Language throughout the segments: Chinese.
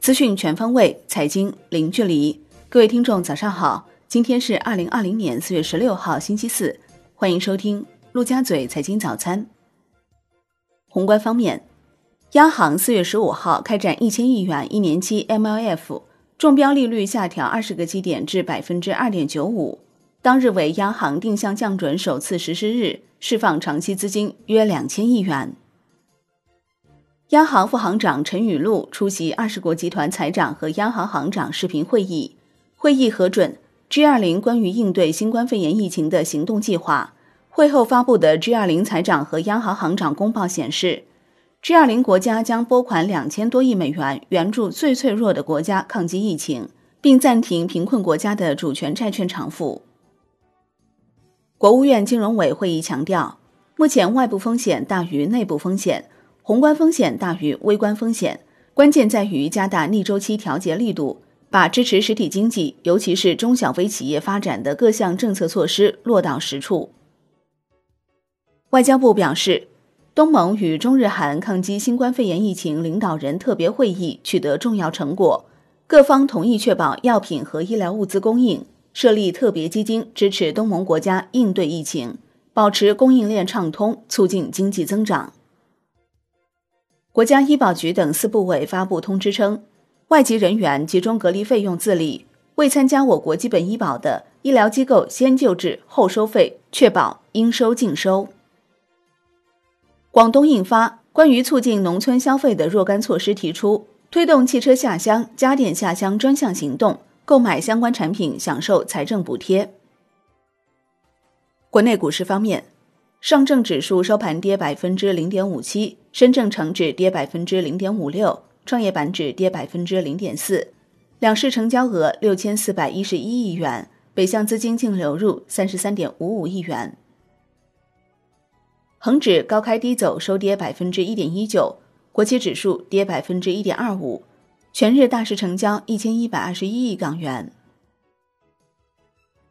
资讯全方位，财经零距离。各位听众，早上好！今天是二零二零年四月十六号，星期四。欢迎收听陆家嘴财经早餐。宏观方面，央行四月十五号开展一千亿元一年期 MLF，中标利率下调二十个基点至百分之二点九五。当日为央行定向降准首次实施日，释放长期资金约两千亿元。央行副行长陈雨露出席二十国集团财长和央行行长视频会议，会议核准 G20 关于应对新冠肺炎疫情的行动计划。会后发布的 G20 财长和央行行长公报显示，G20 国家将拨款两千多亿美元援助最脆弱的国家抗击疫情，并暂停贫困国家的主权债券偿付。国务院金融委会议强调，目前外部风险大于内部风险。宏观风险大于微观风险，关键在于加大逆周期调节力度，把支持实体经济，尤其是中小微企业发展的各项政策措施落到实处。外交部表示，东盟与中日韩抗击新冠肺炎疫情领导人特别会议取得重要成果，各方同意确保药品和医疗物资供应，设立特别基金支持东盟国家应对疫情，保持供应链畅通，促进经济增长。国家医保局等四部委发布通知称，外籍人员集中隔离费用自理，未参加我国基本医保的医疗机构先救治后收费，确保应收尽收。广东印发关于促进农村消费的若干措施，提出推动汽车下乡、家电下乡专项行动，购买相关产品享受财政补贴。国内股市方面。上证指数收盘跌百分之零点五七，深证成指跌百分之零点五六，创业板指跌百分之零点四。两市成交额六千四百一十一亿元，北向资金净流入三十三点五五亿元。恒指高开低走，收跌百分之一点一九，国企指数跌百分之一点二五，全日大市成交一千一百二十一亿港元。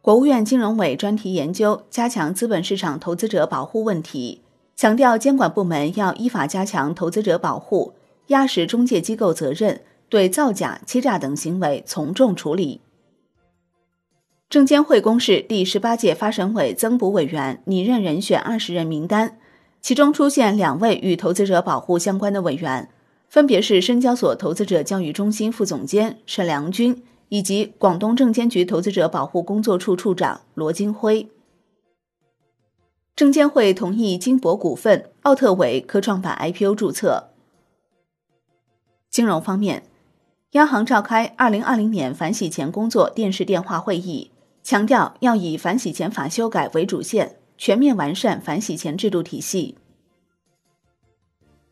国务院金融委专题研究加强资本市场投资者保护问题，强调监管部门要依法加强投资者保护，压实中介机构责任，对造假、欺诈等行为从重处理。证监会公示第十八届发审委增补委员拟任人选二十人名单，其中出现两位与投资者保护相关的委员，分别是深交所投资者教育中心副总监沈良军。以及广东证监局投资者保护工作处处长罗金辉。证监会同意金博股份、奥特伟科创板 IPO 注册。金融方面，央行召开二零二零年反洗钱工作电视电话会议，强调要以反洗钱法修改为主线，全面完善反洗钱制度体系。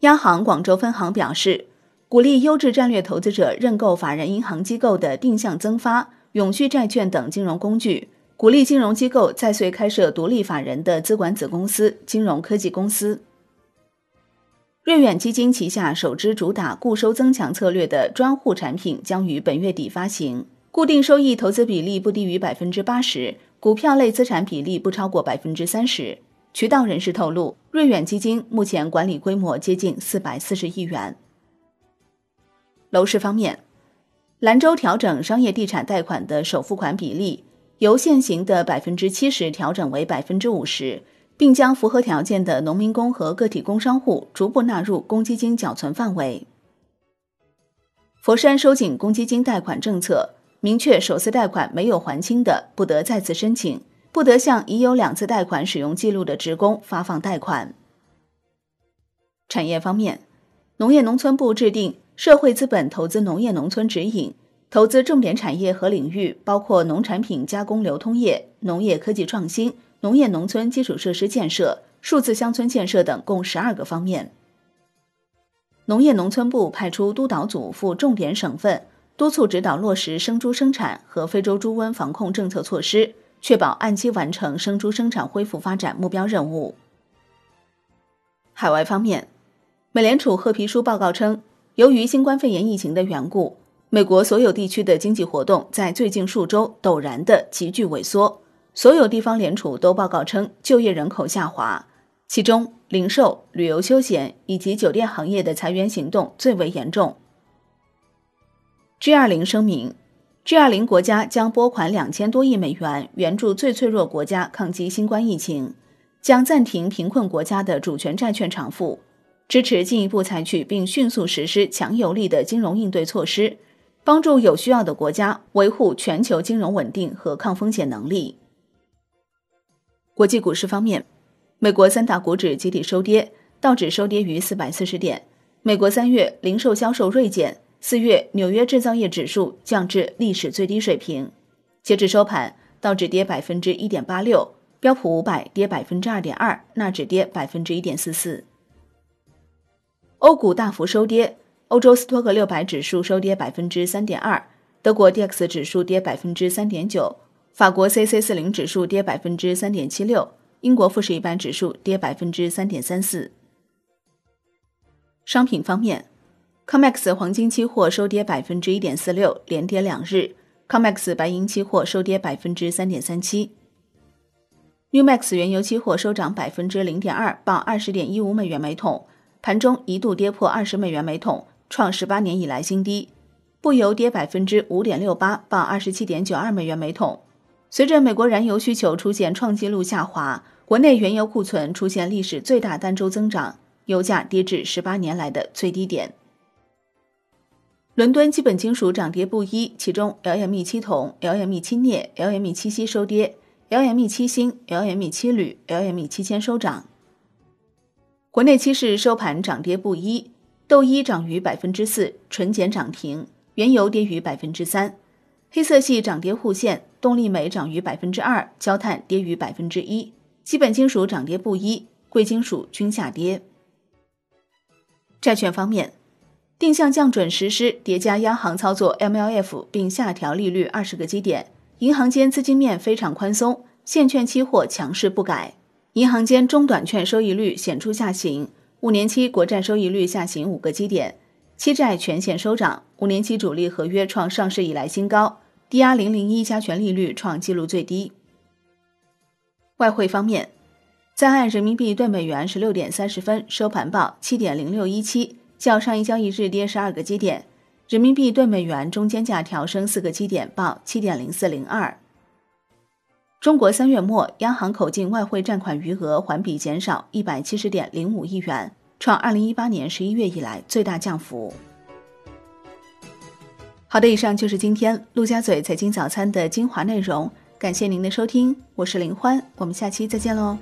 央行广州分行表示。鼓励优质战略投资者认购法人银行机构的定向增发、永续债券等金融工具，鼓励金融机构在穗开设独立法人的资管子公司金融科技公司。瑞远基金旗下首支主打固收增强策略的专户产品将于本月底发行，固定收益投资比例不低于百分之八十，股票类资产比例不超过百分之三十。渠道人士透露，瑞远基金目前管理规模接近四百四十亿元。楼市方面，兰州调整商业地产贷款的首付款比例，由现行的百分之七十调整为百分之五十，并将符合条件的农民工和个体工商户逐步纳入公积金缴存范围。佛山收紧公积金贷款政策，明确首次贷款没有还清的不得再次申请，不得向已有两次贷款使用记录的职工发放贷款。产业方面，农业农村部制定。社会资本投资农业农村指引，投资重点产业和领域包括农产品加工流通业、农业科技创新、农业农村基础设施建设、数字乡村建设等共十二个方面。农业农村部派出督导组赴重点省份，督促指导落实生猪生产和非洲猪瘟防控政策措施，确保按期完成生猪生产恢复发展目标任务。海外方面，美联储褐皮书报告称。由于新冠肺炎疫情的缘故，美国所有地区的经济活动在最近数周陡然的急剧萎缩。所有地方联储都报告称就业人口下滑。其中零售、旅游休闲以及酒店行业的裁员行动最为严重。G20 声明，G20 国家将拨款两千多亿美元援助最脆弱国家抗击新冠疫情，将暂停贫困国家的主权债券偿付，支持进一步采取并迅速实施强有力的金融应对措施，帮助有需要的国家维护全球金融稳定和抗风险能力。国际股市方面，美国三大股指集体收跌，道指收跌逾四百四十点。美国三月零售销售锐减。四月纽约制造业指数降至历史最低水平。截至收盘，道指跌百分之一点八六，标普五百跌百分之二点二，纳指跌百分之一点四四。欧股大幅收跌，欧洲斯托克六百指数收跌百分之三点二，德国 D X 指数跌百分之三点九，法国 C C 四零指数跌百分之三点七六，英国富时一百指数跌百分之三点三四。商品方面。COMEX 黄金期货收跌百分之一点四六，连跌两日。COMEX 白银期货收跌百分之三点三七。NewMax 原油期货收涨百分之零点二，报二十点一五美元每桶，盘中一度跌破二十美元每桶，创十八年以来新低。布油跌百分之五点六八，报二十七点九二美元每桶。随着美国燃油需求出现创纪录下滑，国内原油库存出现历史最大单周增长，油价跌至十八年来的最低点。伦敦基本金属涨跌不一，其中 LME 七铜、LME 七镍、LME 七锡收跌，LME 七锌、LME 七铝、LME 七铅收涨。国内期市收盘涨跌不一，豆一涨逾百分之四，纯碱涨停；原油跌逾百分之三，黑色系涨跌互现，动力煤涨逾百分之二，焦炭跌逾百分之一。基本金属涨跌不一，贵金属均下跌。债券方面。定向降准实施叠加央行操作 MLF 并下调利率二十个基点，银行间资金面非常宽松，现券期货强势不改，银行间中短券收益率显著下行，五年期国债收益率下行五个基点，期债全线收涨，五年期主力合约创上市以来新高，DR 零零一加权利率创纪录最低。外汇方面，在岸人民币兑美元十六点三十分收盘报七点零六一七。较上一交易日跌十二个基点，人民币兑美元中间价调升四个基点，报七点零四零二。中国三月末央行口径外汇占款余额环比减少一百七十点零五亿元，创二零一八年十一月以来最大降幅。好的，以上就是今天陆家嘴财经早餐的精华内容，感谢您的收听，我是林欢，我们下期再见喽。